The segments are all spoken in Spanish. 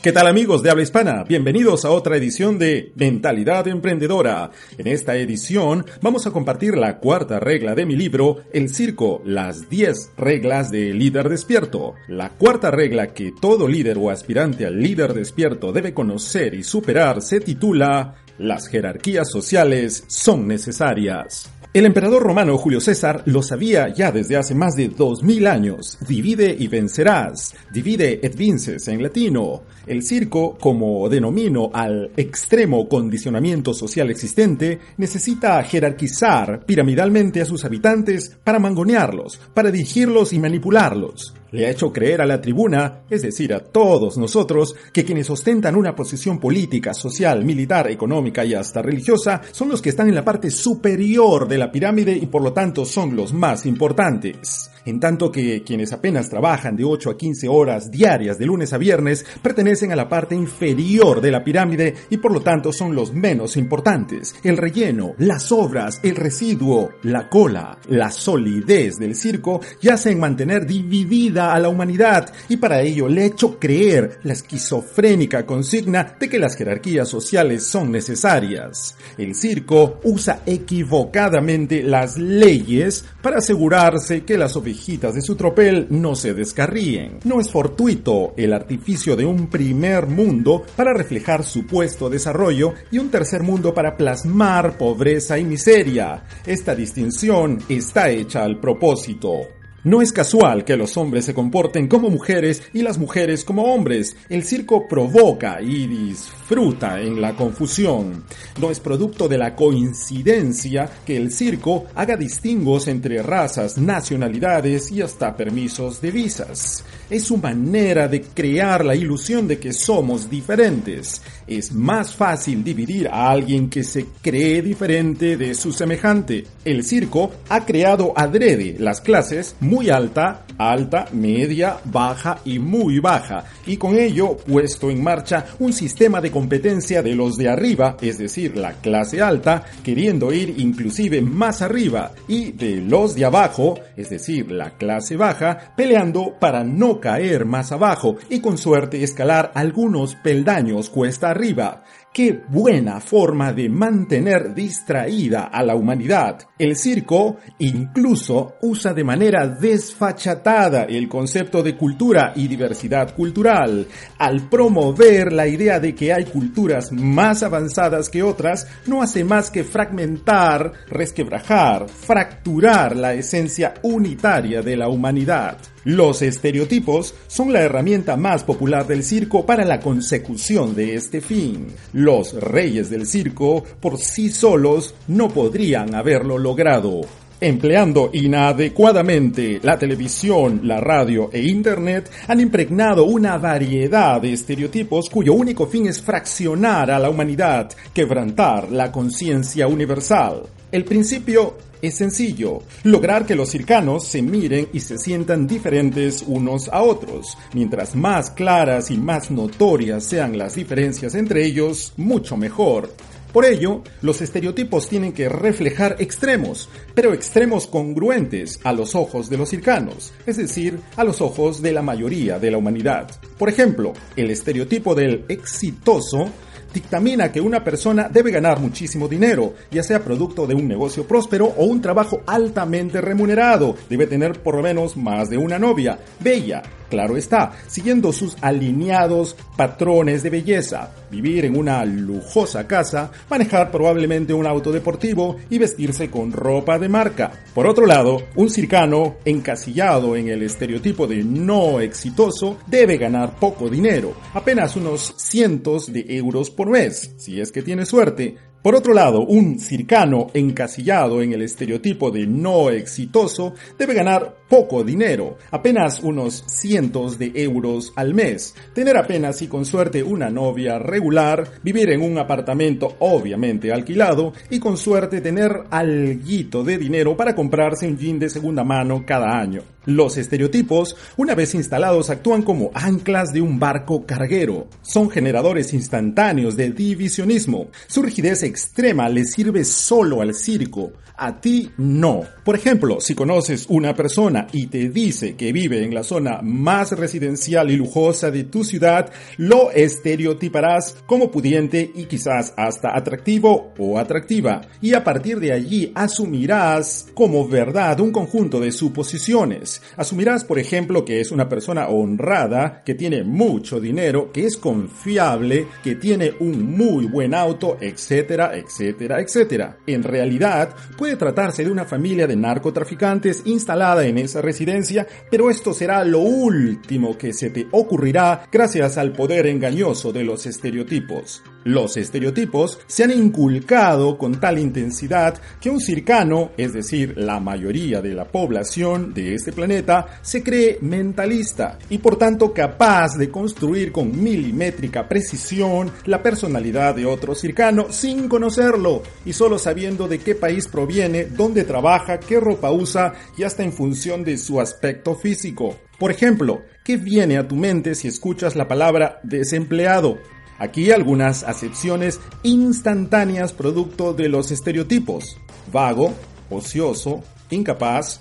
¿Qué tal amigos de habla hispana? Bienvenidos a otra edición de Mentalidad Emprendedora. En esta edición vamos a compartir la cuarta regla de mi libro, El Circo, las 10 reglas del líder despierto. La cuarta regla que todo líder o aspirante al líder despierto debe conocer y superar se titula Las jerarquías sociales son necesarias. El emperador romano Julio César lo sabía ya desde hace más de dos mil años. Divide y vencerás. Divide et vinces en latino. El circo, como denomino al extremo condicionamiento social existente, necesita jerarquizar piramidalmente a sus habitantes para mangonearlos, para dirigirlos y manipularlos le ha hecho creer a la tribuna, es decir, a todos nosotros, que quienes ostentan una posición política, social, militar, económica y hasta religiosa son los que están en la parte superior de la pirámide y por lo tanto son los más importantes. En tanto que quienes apenas trabajan de 8 a 15 horas diarias de lunes a viernes pertenecen a la parte inferior de la pirámide y por lo tanto son los menos importantes. El relleno, las obras, el residuo, la cola, la solidez del circo yace en mantener dividida a la humanidad y para ello le he hecho creer la esquizofrénica consigna de que las jerarquías sociales son necesarias. El circo usa equivocadamente las leyes para asegurarse que las de su tropel no se descarríen. No es fortuito el artificio de un primer mundo para reflejar supuesto desarrollo y un tercer mundo para plasmar pobreza y miseria. Esta distinción está hecha al propósito. No es casual que los hombres se comporten como mujeres y las mujeres como hombres. El circo provoca y disfruta en la confusión. No es producto de la coincidencia que el circo haga distingos entre razas, nacionalidades y hasta permisos de visas. Es su manera de crear la ilusión de que somos diferentes. Es más fácil dividir a alguien que se cree diferente de su semejante. El circo ha creado adrede las clases muy alta, alta, media, baja y muy baja, y con ello puesto en marcha un sistema de competencia de los de arriba, es decir, la clase alta, queriendo ir inclusive más arriba, y de los de abajo, es decir, la clase baja, peleando para no caer más abajo. Y con suerte escalar algunos peldaños cuesta arriba. Qué buena forma de mantener distraída a la humanidad. El circo incluso usa de manera desfachatada el concepto de cultura y diversidad cultural. Al promover la idea de que hay culturas más avanzadas que otras, no hace más que fragmentar, resquebrajar, fracturar la esencia unitaria de la humanidad. Los estereotipos son la herramienta más popular del circo para la consecución de este fin. Los reyes del circo por sí solos no podrían haberlo logrado. Empleando inadecuadamente la televisión, la radio e Internet, han impregnado una variedad de estereotipos cuyo único fin es fraccionar a la humanidad, quebrantar la conciencia universal. El principio es sencillo, lograr que los circanos se miren y se sientan diferentes unos a otros. Mientras más claras y más notorias sean las diferencias entre ellos, mucho mejor. Por ello, los estereotipos tienen que reflejar extremos, pero extremos congruentes a los ojos de los circanos, es decir, a los ojos de la mayoría de la humanidad. Por ejemplo, el estereotipo del exitoso dictamina que una persona debe ganar muchísimo dinero, ya sea producto de un negocio próspero o un trabajo altamente remunerado. Debe tener por lo menos más de una novia, bella, claro está, siguiendo sus alineados patrones de belleza, vivir en una lujosa casa, manejar probablemente un auto deportivo y vestirse con ropa de marca. Por otro lado, un circano encasillado en el estereotipo de no exitoso debe ganar poco dinero, apenas unos cientos de euros por mes, si es que tiene suerte, por otro lado, un circano encasillado en el estereotipo de no exitoso debe ganar poco dinero, apenas unos cientos de euros al mes, tener apenas y con suerte una novia regular, vivir en un apartamento obviamente alquilado y con suerte tener alguito de dinero para comprarse un jean de segunda mano cada año. Los estereotipos, una vez instalados, actúan como anclas de un barco carguero. Son generadores instantáneos de divisionismo. Su rigidez extrema le sirve solo al circo, a ti no. Por ejemplo, si conoces una persona y te dice que vive en la zona más residencial y lujosa de tu ciudad, lo estereotiparás como pudiente y quizás hasta atractivo o atractiva. Y a partir de allí asumirás como verdad un conjunto de suposiciones Asumirás, por ejemplo, que es una persona honrada, que tiene mucho dinero, que es confiable, que tiene un muy buen auto, etcétera, etcétera, etcétera. En realidad, puede tratarse de una familia de narcotraficantes instalada en esa residencia, pero esto será lo último que se te ocurrirá gracias al poder engañoso de los estereotipos. Los estereotipos se han inculcado con tal intensidad que un circano, es decir, la mayoría de la población de este planeta, se cree mentalista y por tanto capaz de construir con milimétrica precisión la personalidad de otro circano sin conocerlo y solo sabiendo de qué país proviene, dónde trabaja, qué ropa usa y hasta en función de su aspecto físico. Por ejemplo, ¿qué viene a tu mente si escuchas la palabra desempleado? Aquí algunas acepciones instantáneas producto de los estereotipos. Vago, ocioso, incapaz,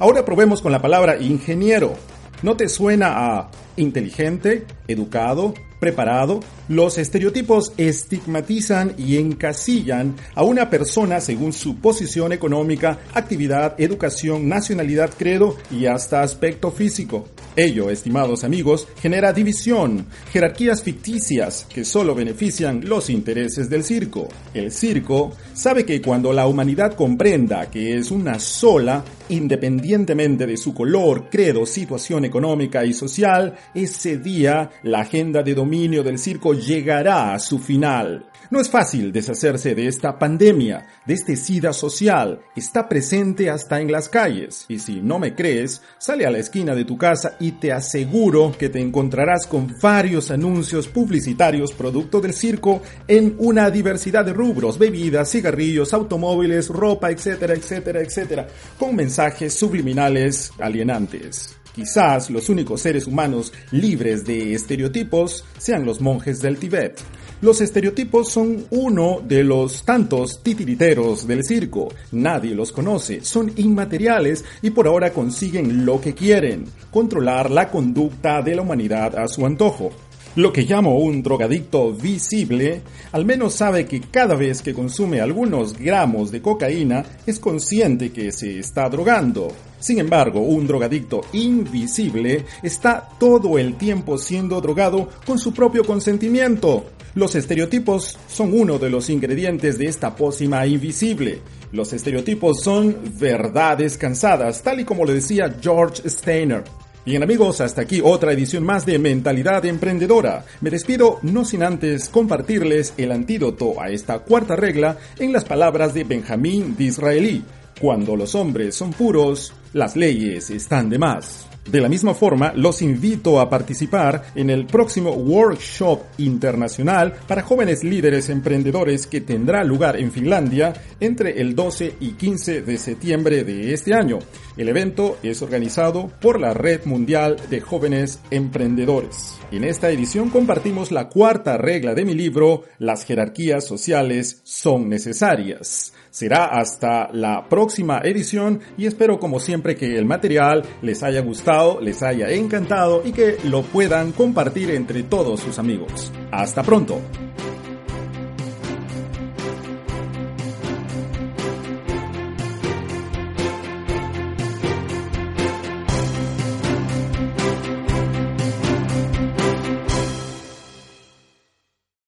Ahora probemos con la palabra ingeniero. ¿No te suena a inteligente, educado, preparado? Los estereotipos estigmatizan y encasillan a una persona según su posición económica, actividad, educación, nacionalidad, credo y hasta aspecto físico. Ello, estimados amigos, genera división, jerarquías ficticias que solo benefician los intereses del circo. El circo sabe que cuando la humanidad comprenda que es una sola, independientemente de su color, credo, situación económica y social, ese día la agenda de dominio del circo llegará a su final. No es fácil deshacerse de esta pandemia, de este SIDA social. Está presente hasta en las calles. Y si no me crees, sale a la esquina de tu casa y te aseguro que te encontrarás con varios anuncios publicitarios producto del circo en una diversidad de rubros, bebidas, cigarrillos, automóviles, ropa, etcétera, etcétera, etcétera, con mensajes subliminales alienantes. Quizás los únicos seres humanos libres de estereotipos sean los monjes del Tíbet. Los estereotipos son uno de los tantos titiriteros del circo. Nadie los conoce, son inmateriales y por ahora consiguen lo que quieren, controlar la conducta de la humanidad a su antojo. Lo que llamo un drogadicto visible, al menos sabe que cada vez que consume algunos gramos de cocaína es consciente que se está drogando. Sin embargo, un drogadicto invisible está todo el tiempo siendo drogado con su propio consentimiento. Los estereotipos son uno de los ingredientes de esta pócima invisible. Los estereotipos son verdades cansadas, tal y como le decía George Steiner. Bien amigos, hasta aquí otra edición más de Mentalidad Emprendedora. Me despido no sin antes compartirles el antídoto a esta cuarta regla en las palabras de Benjamín Disraeli. Cuando los hombres son puros, las leyes están de más. De la misma forma, los invito a participar en el próximo Workshop Internacional para jóvenes líderes emprendedores que tendrá lugar en Finlandia entre el 12 y 15 de septiembre de este año. El evento es organizado por la Red Mundial de Jóvenes Emprendedores. En esta edición compartimos la cuarta regla de mi libro, Las jerarquías sociales son necesarias. Será hasta la próxima edición y espero como siempre que el material les haya les haya encantado y que lo puedan compartir entre todos sus amigos. Hasta pronto.